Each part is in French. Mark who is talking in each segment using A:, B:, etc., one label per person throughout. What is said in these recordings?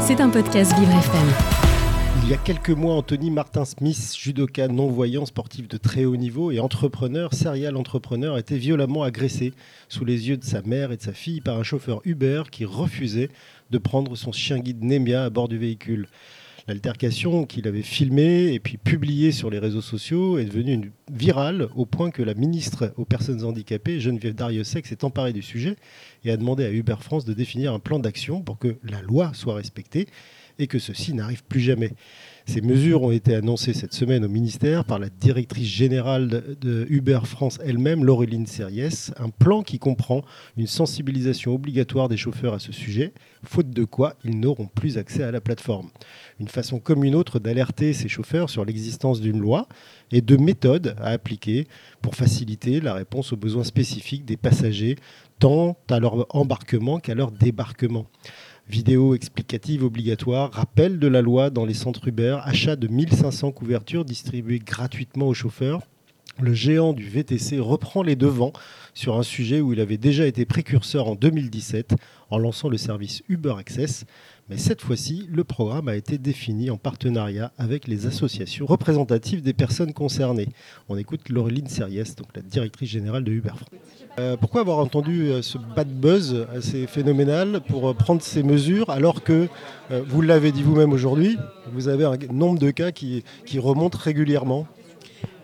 A: C'est un podcast Vivre FM.
B: Il y a quelques mois, Anthony Martin Smith, judoka non-voyant, sportif de très haut niveau et entrepreneur, serial entrepreneur, a été violemment agressé sous les yeux de sa mère et de sa fille par un chauffeur Uber qui refusait de prendre son chien guide Nemia à bord du véhicule. L'altercation qu'il avait filmée et puis publiée sur les réseaux sociaux est devenue virale au point que la ministre aux personnes handicapées, Geneviève Darrieussecq, s'est emparée du sujet et a demandé à Uber France de définir un plan d'action pour que la loi soit respectée et que ceci n'arrive plus jamais. Ces mesures ont été annoncées cette semaine au ministère par la directrice générale de, Uber France elle-même, Laureline Serriès, un plan qui comprend une sensibilisation obligatoire des chauffeurs à ce sujet, faute de quoi ils n'auront plus accès à la plateforme. Une façon comme une autre d'alerter ces chauffeurs sur l'existence d'une loi et de méthodes à appliquer pour faciliter la réponse aux besoins spécifiques des passagers, tant à leur embarquement qu'à leur débarquement vidéo explicative obligatoire, rappel de la loi dans les centres Uber, achat de 1500 couvertures distribuées gratuitement aux chauffeurs. Le géant du VTC reprend les devants sur un sujet où il avait déjà été précurseur en 2017 en lançant le service Uber Access. Mais cette fois-ci, le programme a été défini en partenariat avec les associations représentatives des personnes concernées. On écoute Laureline Serriès, donc la directrice générale de Uber France. Euh, pourquoi avoir entendu euh, ce bad buzz assez phénoménal pour euh, prendre ces mesures alors que, vous l'avez dit vous-même aujourd'hui, vous avez un nombre de cas qui, qui remontent régulièrement?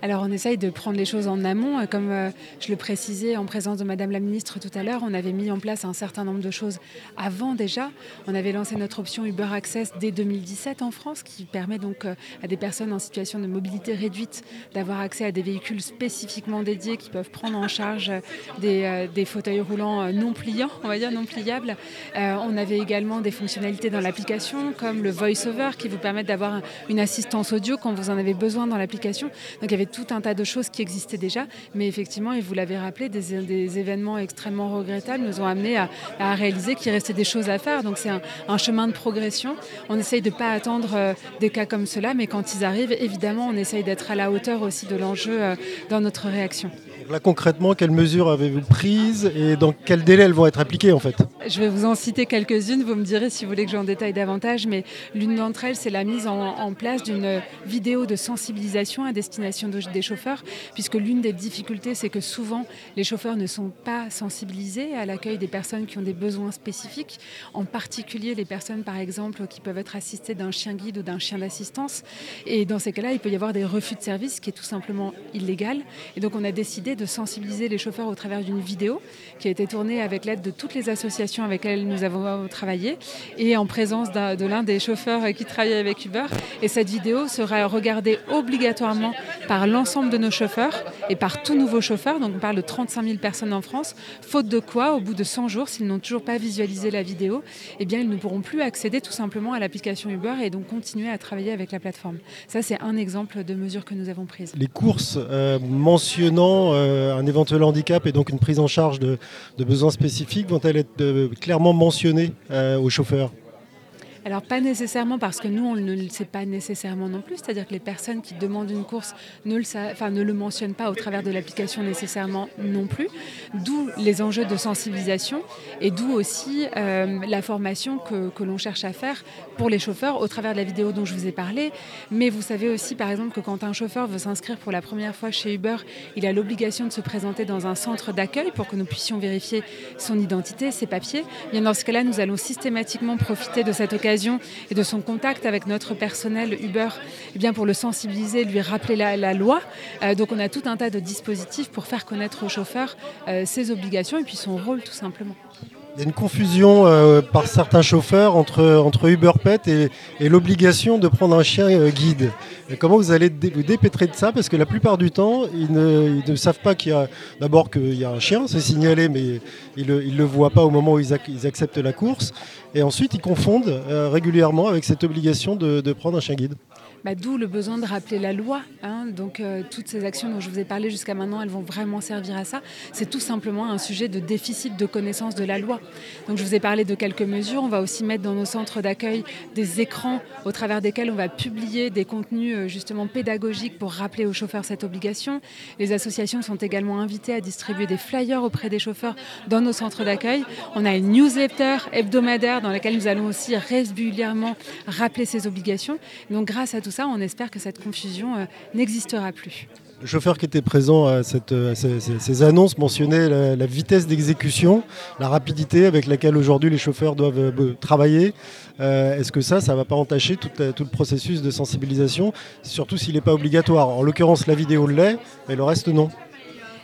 C: Alors on essaye de prendre les choses en amont. Euh, Comme euh, je le précisais en présence de Madame la Ministre tout à l'heure, on avait mis en place un certain nombre de choses avant déjà. On avait lancé notre option Uber Access dès 2017 en France, qui permet donc euh, à des personnes en situation de mobilité réduite d'avoir accès à des véhicules spécifiquement dédiés qui peuvent prendre en charge des, fauteuils roulants non pliants, on va dire non pliables. On avait également des fonctionnalités dans l'application, comme le voice-over, qui vous permettent d'avoir une assistance audio quand vous en avez besoin dans l'application. Donc il y avait tout un tas de choses qui existaient déjà, mais effectivement, et vous l'avez rappelé, des, événements extrêmement regrettables nous ont amené à, réaliser qu'il restait des choses à faire. Donc c'est un, un, chemin de progression. On essaye de ne pas attendre euh, des cas comme cela, mais quand ils arrivent, évidemment, on essaye d'être à la hauteur aussi de l'enjeu euh, dans notre réaction.
B: Là concrètement, quelles mesures avez-vous prises et dans quel délai elles vont être appliquées en fait?
C: Je vais vous en citer quelques-unes, vous me direz si vous voulez que j'en détaille davantage, mais l'une d'entre elles, c'est la mise en, place d'une vidéo de sensibilisation à destination de, des chauffeurs, puisque l'une des difficultés, c'est que souvent les chauffeurs ne sont pas sensibilisés à l'accueil des personnes qui ont des besoins spécifiques, en particulier les personnes par exemple qui peuvent être assistées d'un chien guide ou d'un chien d'assistance. Et dans ces cas-là, il peut y avoir des refus de service, ce qui est tout simplement illégal. Et donc on a décidé de sensibiliser les chauffeurs au travers d'une vidéo qui a été tournée avec l'aide de toutes les associations avec lesquelles nous avons travaillé et en présence de l'un des chauffeurs qui travaille avec Uber. Et cette vidéo sera regardée obligatoirement par l'ensemble de nos chauffeurs et par tout nouveau chauffeur. Donc on parle de 35 000 personnes en France. Faute de quoi, au bout de 100 jours, s'ils n'ont toujours pas visualisé la vidéo, eh bien ils ne pourront plus accéder tout simplement à l'application Uber et donc continuer à travailler avec la plateforme. Ça, c'est un exemple de mesures que nous avons prises.
B: Les courses euh, mentionnant euh, un éventuel handicap et donc une prise en charge de, de besoins spécifiques vont-elles être euh, clairement mentionnées euh, aux chauffeurs
C: alors pas nécessairement parce que nous on ne le sait pas nécessairement non plus, c'est-à-dire que les personnes qui demandent une course ne le, enfin, mentionnent pas au travers de l'application nécessairement non plus, d'où les enjeux de sensibilisation et d'où aussi euh, la formation que, l'on cherche à faire pour les chauffeurs au travers de la vidéo dont je vous ai parlé. Mais vous savez aussi par exemple que quand un chauffeur veut s'inscrire pour la première fois chez Uber, il a l'obligation de se présenter dans un centre d'accueil pour que nous puissions vérifier son identité, ses papiers. Bien dans ce cas-là, nous allons systématiquement profiter de cette occasion et de son contact avec notre personnel Uber eh bien pour le sensibiliser, lui rappeler la, la loi. Euh, donc on a tout un tas de dispositifs pour faire connaître aux chauffeurs euh, ses obligations et puis son rôle tout simplement.
B: Il y a une confusion euh, par certains chauffeurs entre, entre Uber Pet et, l'obligation de prendre un chien euh, guide. Comment vous allez vous dépêtrer de ça? Parce que la plupart du temps, ils ne, savent pas qu'il y a d'abord qu'il y a un chien, c'est signalé, mais ils ne le voient pas au moment où ils, ac ils, acceptent la course. Et ensuite, ils confondent euh, régulièrement avec cette obligation de prendre un chien guide.
C: Bah, d'où le besoin de rappeler la loi. Hein. Donc euh, toutes ces actions dont je vous ai parlé jusqu'à maintenant, elles vont vraiment servir à ça. C'est tout simplement un sujet de déficit de connaissance de la loi. Donc je vous ai parlé de quelques mesures. On va aussi mettre dans nos centres d'accueil des écrans au travers desquels on va publier des contenus euh, justement pédagogiques pour rappeler aux chauffeurs cette obligation. Les associations sont également invitées à distribuer des flyers auprès des chauffeurs dans nos centres d'accueil. On a une newsletter hebdomadaire dans laquelle nous allons aussi régulièrement rappeler ces obligations. Donc grâce à tout on espère que cette confusion euh, n'existera plus.
B: Le chauffeur qui était présent à, cette, ces, annonces mentionnait la, vitesse d'exécution, la rapidité avec laquelle aujourd'hui les chauffeurs doivent euh, travailler. Euh, est-ce que ça, ça ne va pas entacher tout, le processus de sensibilisation, surtout s'il n'est pas obligatoire? En l'occurrence, la vidéo l'est, mais le reste non.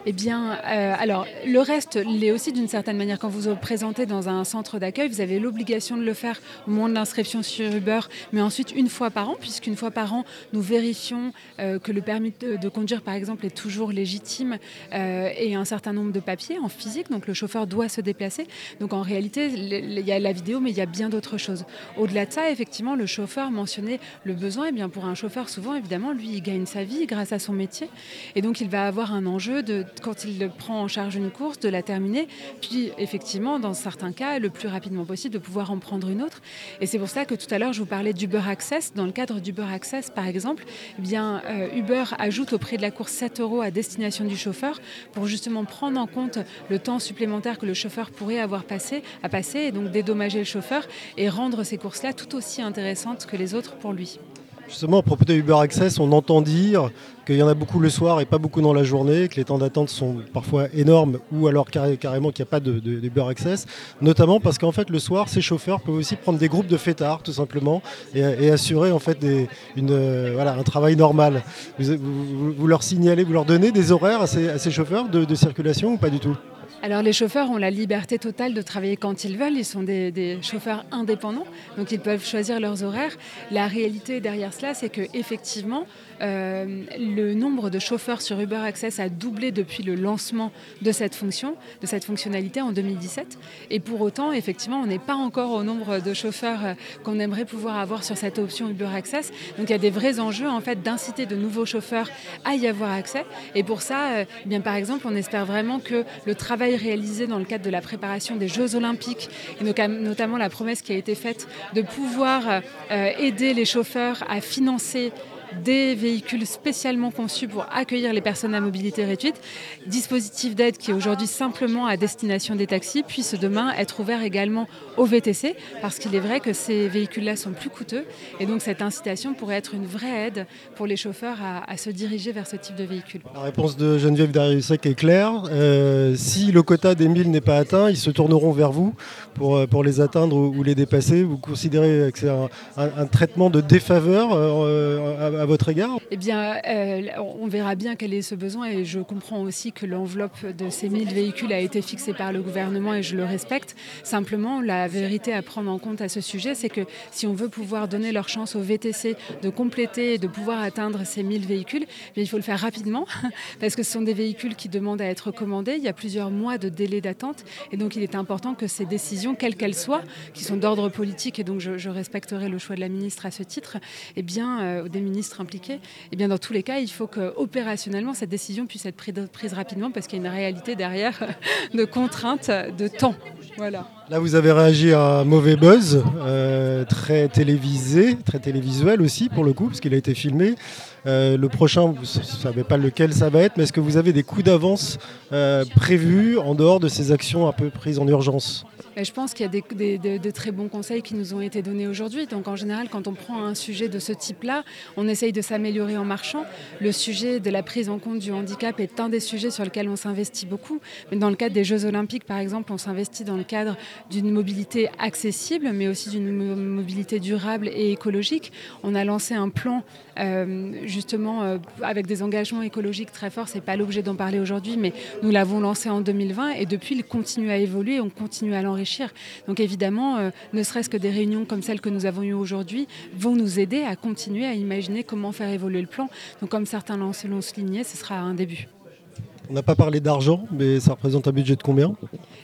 C: Eh bien, euh, alors, le reste l'est aussi d'une certaine manière. Quand vous vous présentez dans un centre d'accueil, vous avez l'obligation de le faire au moment de l'inscription sur Uber, mais ensuite une fois par an, puisqu'une fois par an, nous vérifions euh, que le permis de, conduire, par exemple, est toujours légitime euh, et un certain nombre de papiers en physique. Donc, le chauffeur doit se déplacer. Donc, en réalité, il y a la vidéo, mais il y a bien d'autres choses. Au-delà de ça, effectivement, le chauffeur mentionnait le besoin. Eh bien, pour un chauffeur, souvent, évidemment, lui, il gagne sa vie grâce à son métier. Et donc, il va avoir un enjeu de quand il prend en charge une course, de la terminer, puis effectivement, dans certains cas, le plus rapidement possible, de pouvoir en prendre une autre. Et c'est pour ça que tout à l'heure, je vous parlais d'Uber Access. Dans le cadre d'Uber Access, par exemple, eh bien, euh, Uber ajoute au prix de la course 7 euros à destination du chauffeur pour justement prendre en compte le temps supplémentaire que le chauffeur pourrait avoir passé, à passer et donc dédommager le chauffeur et rendre ces courses-là tout aussi intéressantes que les autres pour lui.
B: Justement, à propos de Uber Access, on entend dire qu'il y en a beaucoup le soir et pas beaucoup dans la journée, que les temps d'attente sont parfois énormes ou alors carrément qu'il n'y a pas de, Uber Access, notamment parce qu'en fait le soir, ces chauffeurs peuvent aussi prendre des groupes de fêtards tout simplement et, assurer en fait voilà, un travail normal. Vous, leur signalez, vous leur donnez des horaires à ces, chauffeurs de circulation ou pas du tout?
C: Alors les chauffeurs ont la liberté totale de travailler quand ils veulent. Ils sont des, chauffeurs indépendants, donc ils peuvent choisir leurs horaires. La réalité derrière cela, c'est que effectivement, euh, le nombre de chauffeurs sur Uber Access a doublé depuis le lancement de cette fonction, de cette fonctionnalité en 2017. Et pour autant, effectivement, on n'est pas encore au nombre de chauffeurs euh, qu'on aimerait pouvoir avoir sur cette option Uber Access. Donc il y a des vrais enjeux en fait d'inciter de nouveaux chauffeurs à y avoir accès. Et pour ça, euh, eh bien par exemple, on espère vraiment que le travail réalisé dans le cadre de la préparation des Jeux Olympiques, et notamment la promesse qui a été faite de pouvoir aider les chauffeurs à financer des véhicules spécialement conçus pour accueillir les personnes à mobilité réduite, dispositif d'aide qui est aujourd'hui simplement à destination des taxis, puisse demain être ouvert également aux VTC, parce qu'il est vrai que ces véhicules-là sont plus coûteux, et donc cette incitation pourrait être une vraie aide pour les chauffeurs à, se diriger vers ce type de véhicule.
B: La réponse de Geneviève Dariussec est claire. Euh, si le quota des 1000 n'est pas atteint, ils se tourneront vers vous pour, euh, les atteindre ou, les dépasser. Vous considérez que c'est un, traitement de défaveur euh, votre égard?
C: Eh bien, euh, on verra bien quel est ce besoin et je comprends aussi que l'enveloppe de ces 1000 véhicules a été fixée par le gouvernement et je le respecte. Simplement, la vérité à prendre en compte à ce sujet, c'est que si on veut pouvoir donner leur chance au VTC de compléter et de pouvoir atteindre ces 1000 véhicules, eh il faut le faire rapidement parce que ce sont des véhicules qui demandent à être commandés. Il y a plusieurs mois de délai d'attente et donc il est important que ces décisions, quelles qu'elles soient, qui sont d'ordre politique et donc je, respecterai le choix de la ministre à ce titre, eh bien, euh, des ministres impliqués, eh bien dans tous les cas, il faut que opérationnellement cette décision puisse être prise rapidement parce qu'il y a une réalité derrière de contraintes de temps. Voilà.
B: Là, vous avez réagi à un mauvais buzz, euh, très télévisé, très télévisuel aussi pour le coup, parce qu'il a été filmé. Euh, le prochain, vous ne savez pas lequel ça va être, mais est-ce que vous avez des coups d'avance euh, prévus en dehors de ces actions un peu prises en urgence?
C: Je pense qu'il y a des, de très bons conseils qui nous ont été donnés aujourd'hui. Donc en général, quand on prend un sujet de ce type-là, on essaye de s'améliorer en marchant. Le sujet de la prise en compte du handicap est un des sujets sur lesquels on s'investit beaucoup. Mais dans le cadre des Jeux olympiques, par exemple, on s'investit dans le cadre d'une mobilité accessible, mais aussi d'une mobilité durable et écologique. On a lancé un plan euh, justement euh, avec des engagements écologiques très forts. C'est pas l'objet d'en parler aujourd'hui, mais nous l'avons lancé en 2020 et depuis il continue à évoluer, on continue à l'enrichir. Donc évidemment, euh, ne serait-ce que des réunions comme celles que nous avons eues aujourd'hui vont nous aider à continuer à imaginer comment faire évoluer le plan. Donc comme certains l'ont souligné, ce sera un début.
B: On n'a pas parlé d'argent, mais ça représente un budget de combien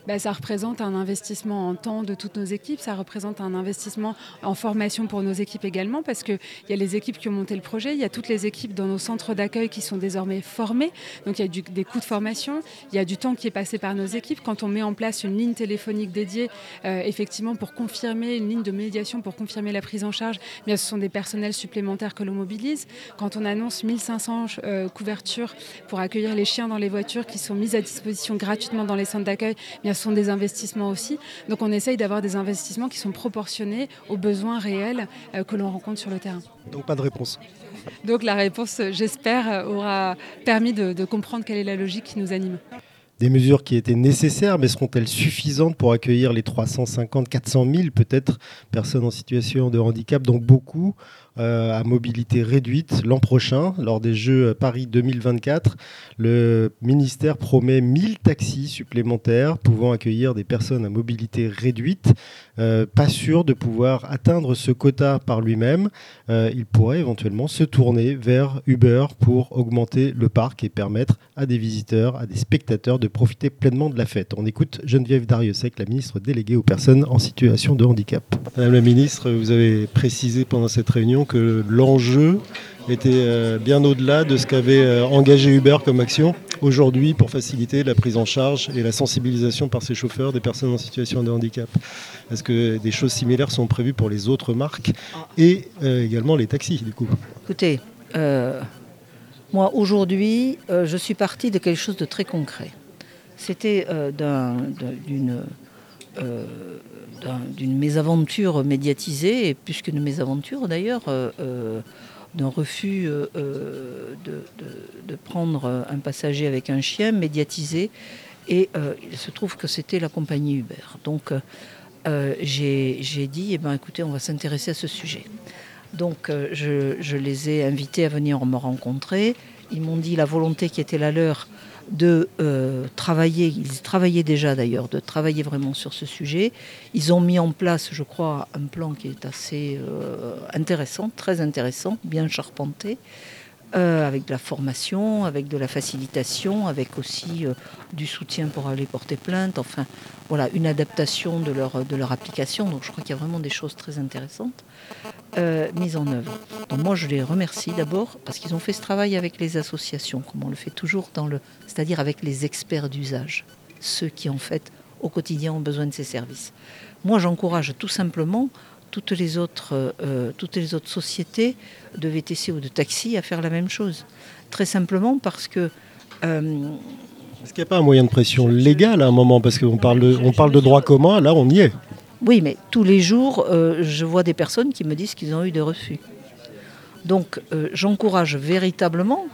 C: bah, Ça représente un investissement en temps de toutes nos équipes, ça représente un investissement en formation pour nos équipes également, parce qu'il y a les équipes qui ont monté le projet, il y a toutes les équipes dans nos centres d'accueil qui sont désormais formées, donc il y a des coûts de formation, il y a du temps qui est passé par nos équipes. Quand on met en place une ligne téléphonique dédiée, euh, effectivement, pour confirmer, une ligne de médiation pour confirmer la prise en charge, eh bien, ce sont des personnels supplémentaires que l'on mobilise. Quand on annonce 1500 euh, couvertures pour accueillir les chiens dans les qui sont mises à disposition gratuitement dans les centres d'accueil, bien, ce sont des investissements aussi. Donc on essaye d'avoir des investissements qui sont proportionnés aux besoins réels euh, que l'on rencontre sur le terrain.
B: Donc pas de réponse.
C: Donc la réponse, j'espère, aura permis de, de comprendre quelle est la logique qui nous anime
B: des mesures qui étaient nécessaires, mais seront-elles suffisantes pour accueillir les 350, 400 000 peut-être personnes en situation de handicap, dont beaucoup euh, à mobilité réduite l'an prochain, lors des Jeux Paris 2024. Le ministère promet 1000 taxis supplémentaires pouvant accueillir des personnes à mobilité réduite. Euh, pas sûr de pouvoir atteindre ce quota par lui-même. Euh, il pourrait éventuellement se tourner vers Uber pour augmenter le parc et permettre à des visiteurs, à des spectateurs de profiter pleinement de la fête. On écoute Geneviève Dariussec, la ministre déléguée aux personnes en situation de handicap. Madame la ministre, vous avez précisé pendant cette réunion que l'enjeu était euh, bien au-delà de ce qu'avait euh, engagé Uber comme action aujourd'hui pour faciliter la prise en charge et la sensibilisation par ses chauffeurs des personnes en situation de handicap. Est-ce que des choses similaires sont prévues pour les autres marques et euh, également les taxis du coup?
D: Écoutez, moi aujourd'hui, je suis partie de quelque chose de très concret. C'était d'une d'une mésaventure médiatisée, et plus qu'une mésaventure d'ailleurs, euh, euh, d'un refus euh, de, prendre un passager avec un chien médiatisé. Et il se trouve que c'était la compagnie Uber. Donc j'ai dit, eh ben, écoutez, on va s'intéresser à ce sujet. Donc je, je, les ai invités à venir me rencontrer. Ils m'ont dit la volonté qui était la leur de euh, travailler, ils travaillaient déjà d'ailleurs, de travailler vraiment sur ce sujet. Ils ont mis en place, je crois, un plan qui est assez euh, intéressant, très intéressant, bien charpenté. Euh, avec de la formation, avec de la facilitation, avec aussi euh, du soutien pour aller porter plainte, enfin voilà, une adaptation de leur, de leur application. Donc je crois qu'il y a vraiment des choses très intéressantes euh, mises en œuvre. Donc moi je les remercie d'abord parce qu'ils ont fait ce travail avec les associations, comme on le fait toujours dans le, c'est-à-dire avec les experts d'usage, ceux qui en fait au quotidien ont besoin de ces services. Moi j'encourage tout simplement toutes les autres, euh, toutes les autres sociétés de VTC ou de taxi à faire la même chose. Très simplement parce que...
B: Euh, Est-ce qu'il n'y a pas un moyen de pression légal à un moment Parce qu'on parle, de, on parle de droit commun, là on y est.
D: Oui, mais tous les jours, euh, je vois des personnes qui me disent qu'ils ont eu des refus. Donc j'encourage véritablement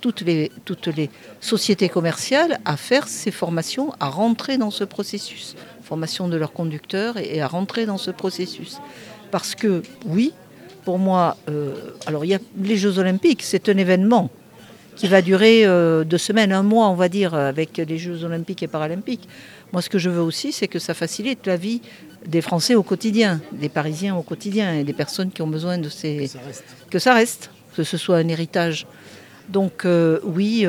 D: toutes, les, toutes les sociétés commerciales à faire ces formations, à rentrer dans ce processus formation de leurs conducteurs et, à rentrer dans ce processus. Parce que oui, pour moi, euh, alors il y a les Jeux Olympiques, c'est un événement qui va durer euh, deux semaines, un mois, on va dire, avec les Jeux Olympiques et Paralympiques. Moi, ce que je veux aussi, c'est que ça facilite la vie des Français au quotidien, des Parisiens au quotidien, et des personnes qui ont besoin de ces... Que ça reste. Que, ça reste, que ce soit un héritage. Donc euh, oui,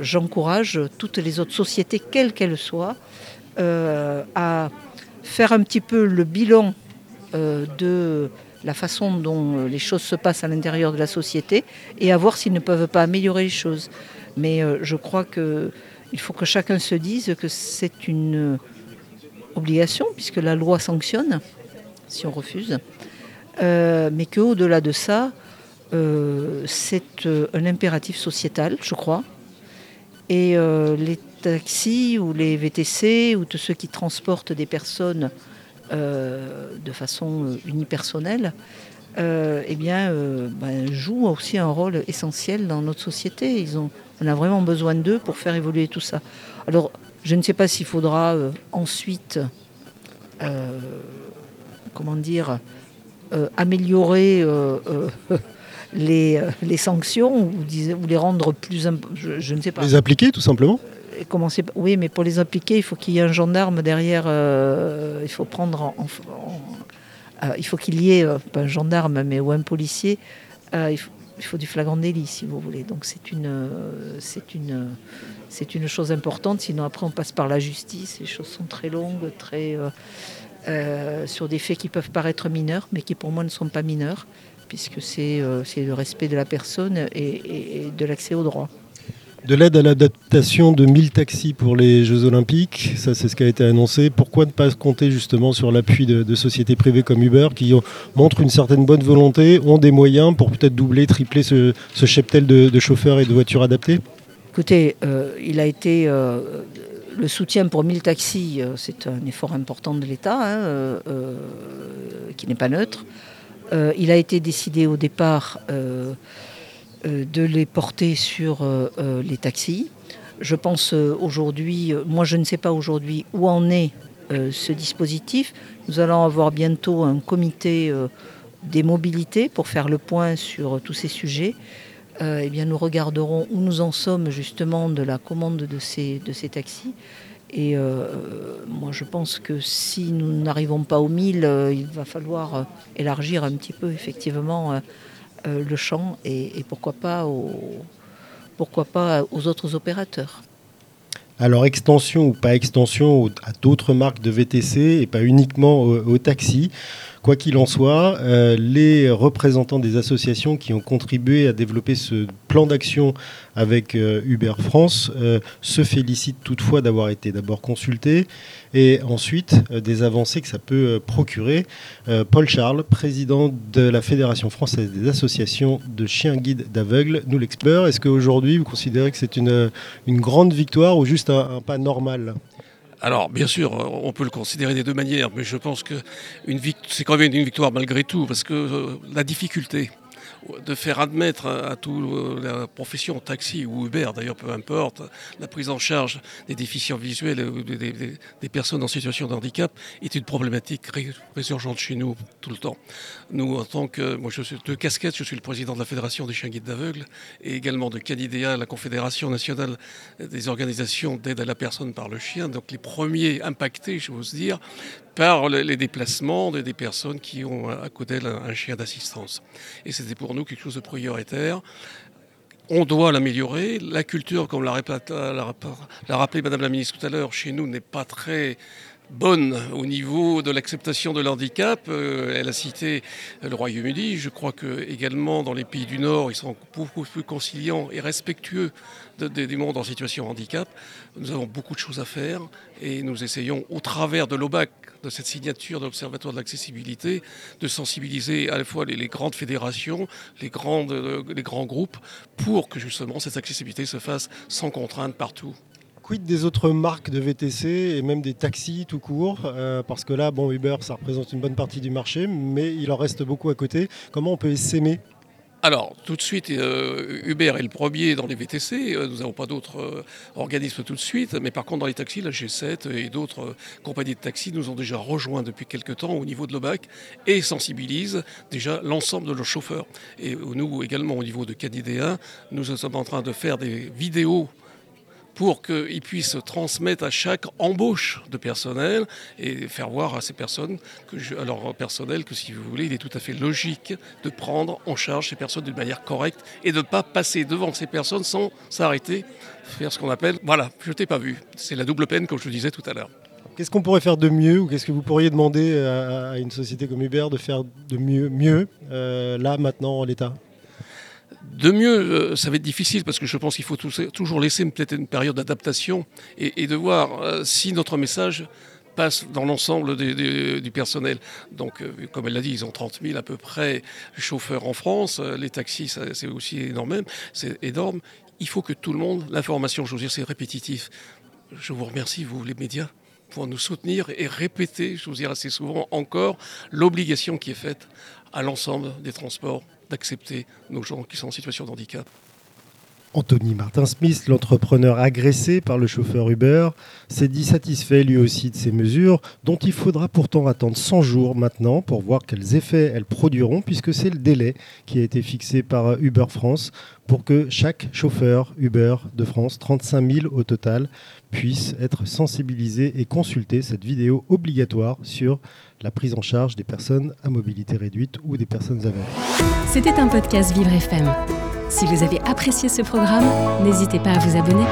D: j'encourage toutes les autres sociétés, quelles qu'elles soient, euh, à faire un petit peu le bilan euh, de la façon dont les choses se passent à l'intérieur de la société et à voir s'ils ne peuvent pas améliorer les choses. Mais euh, je crois qu'il faut que chacun se dise que c'est une obligation, puisque la loi sanctionne si on refuse, mais qu'au-delà de ça, c'est un impératif sociétal, je crois. Et les taxis ou les VTC ou tous ceux qui transportent des personnes euh, de façon euh, unipersonnelle, euh, eh bien, ben, jouent aussi un rôle essentiel dans notre société. Ils ont, on a vraiment besoin d'eux pour faire évoluer tout ça. Alors, je ne sais pas s'il faudra ensuite, comment dire, améliorer les, les, sanctions ou, ou, les rendre plus... Je, je, ne sais pas.
B: Les appliquer tout simplement
D: commencer. Oui, mais pour les appliquer, il faut qu'il y ait un gendarme derrière. Euh, il faut prendre euh, il faut qu'il y ait euh, pas un gendarme, mais ou un policier. Il il faut du flagrant délit, si vous voulez. Donc c'est une, une, une chose importante. Sinon, après, on passe par la justice. Les choses sont très longues, très sur des faits qui peuvent paraître mineurs, mais qui pour moi ne sont pas mineurs, puisque c'est, c'est le respect de la personne et, et de l'accès au droit
B: de l'aide à l'adaptation de 1000 taxis pour les Jeux Olympiques, ça c'est ce qui a été annoncé. Pourquoi ne pas compter justement sur l'appui de, sociétés privées comme Uber qui montrent une certaine bonne volonté, ont des moyens pour peut-être doubler, tripler ce, cheptel de, chauffeurs et de voitures adaptées?
D: Écoutez, euh, il a été euh, le soutien pour 1000 taxis, euh, c'est un effort important de l'État hein, qui n'est pas neutre. il a été décidé au départ de les porter sur euh, euh, les taxis. Je pense aujourd'hui, moi je ne sais pas aujourd'hui où en est ce dispositif. Nous allons avoir bientôt un comité des mobilités pour faire le point sur tous ces sujets. eh bien, nous regarderons où nous en sommes justement de la commande de ces, de ces taxis. Et moi, je pense que si nous n'arrivons pas aux 1000, il va falloir élargir un petit peu effectivement euh, le champ et, pourquoi, pas aux, pourquoi pas aux autres opérateurs.
B: Alors extension ou pas extension à d'autres marques de VTC et pas uniquement aux, taxis. Quoi qu'il en soit, euh, les représentants des associations qui ont contribué à développer ce plan d'action avec euh, Uber France se félicitent toutefois d'avoir été d'abord consultés et ensuite euh, des avancées que ça peut euh, procurer. Euh, Paul Charles, président de la Fédération française des associations de chiens guides d'aveugles, nous l'explore. Est-ce qu'aujourd'hui, vous considérez que c'est une grande victoire ou juste un, pas normal?
E: Alors, bien sûr, on peut le considérer des deux manières, mais je pense que c'est quand même une victoire malgré tout, parce que la difficulté, de faire admettre à, toute la profession, taxi ou Uber d'ailleurs, peu importe, la prise en charge des déficients visuels ou des, personnes en situation de handicap est une problématique résurgente chez nous tout le temps. Nous, en tant que, moi je suis de casquette, je suis le président de la Fédération des chiens guides d'aveugles et également de Canidea, la Confédération nationale des organisations d'aide à la personne par le chien, donc les premiers impactés, j'ose dire, par les déplacements des personnes qui ont à côté un chien d'assistance. Et c'était pour nous quelque chose de prioritaire. On doit l'améliorer. La culture, comme l'a rappelé Madame la Ministre tout à l'heure, chez nous n'est pas très bonne au niveau de l'acceptation de l'handicap. Euh, elle a cité le Royaume-Uni. Je crois que également dans les pays du Nord, ils sont beaucoup plus conciliants et respectueux du monde en situation de handicap. Nous avons beaucoup de choses à faire et nous essayons, au travers de l'OBAC, de cette signature de l'Observatoire de l'accessibilité, de sensibiliser à la fois les, grandes fédérations, euh, les grands groupes, pour que justement cette accessibilité se fasse sans contrainte partout
B: des autres marques de VTC et même des taxis tout court? Euh, Parce que là, bon, Uber, ça représente une bonne partie du marché, mais il en reste beaucoup à côté. Comment on peut s'aimer
E: alors, tout de suite, euh, Uber est le premier dans les VTC. Euh, nous n'avons pas d'autres organismes tout de suite. Mais par contre, dans les taxis, la G7 et d'autres compagnies de taxis nous ont déjà rejoints depuis quelques temps au niveau de l'OBAC et sensibilisent déjà l'ensemble de leurs chauffeurs. Et nous également, au niveau de Canidéa, nous sommes en train de faire des vidéos pour qu'ils puissent transmettre à chaque embauche de personnel et faire voir à ces personnes, que à leur personnel, que si vous voulez, il est tout à fait logique de prendre en charge ces personnes d'une manière correcte et de ne pas passer devant ces personnes sans s'arrêter, faire ce qu'on appelle, voilà, je t'ai pas vu. C'est la double peine, comme je le disais tout à l'heure.
B: Qu'est-ce qu'on pourrait faire de mieux ou qu'est-ce que vous pourriez demander à, une société comme Uber de faire de mieux, euh, là, maintenant, en l'état?
E: De mieux, euh, ça va être difficile parce que je pense qu'il faut toujours laisser peut-être une période d'adaptation et, de voir euh, si notre message passe dans l'ensemble du personnel. Donc, euh, comme elle l'a dit, ils ont 30 000 à peu près chauffeurs en France. Les taxis, c'est aussi énorme. Il faut que tout le monde, l'information, je veux dire, c'est répétitif. Je vous remercie, vous, les médias, pour nous soutenir et répéter, je vous dire assez souvent encore, l'obligation qui est faite à l'ensemble des transports d'accepter nos gens qui sont en situation de handicap.
B: Anthony Martin-Smith, l'entrepreneur agressé par le chauffeur Uber, s'est dit satisfait lui aussi de ces mesures, dont il faudra pourtant attendre 100 jours maintenant pour voir quels effets elles produiront, puisque c'est le délai qui a été fixé par Uber France pour que chaque chauffeur Uber de France, 35 000 au total, puisse être sensibilisé et consulter cette vidéo obligatoire sur la prise en charge des personnes à mobilité réduite ou des personnes aveugles.
A: C'était un podcast Vivre FM. Si vous avez apprécié ce programme, n'hésitez pas à vous abonner.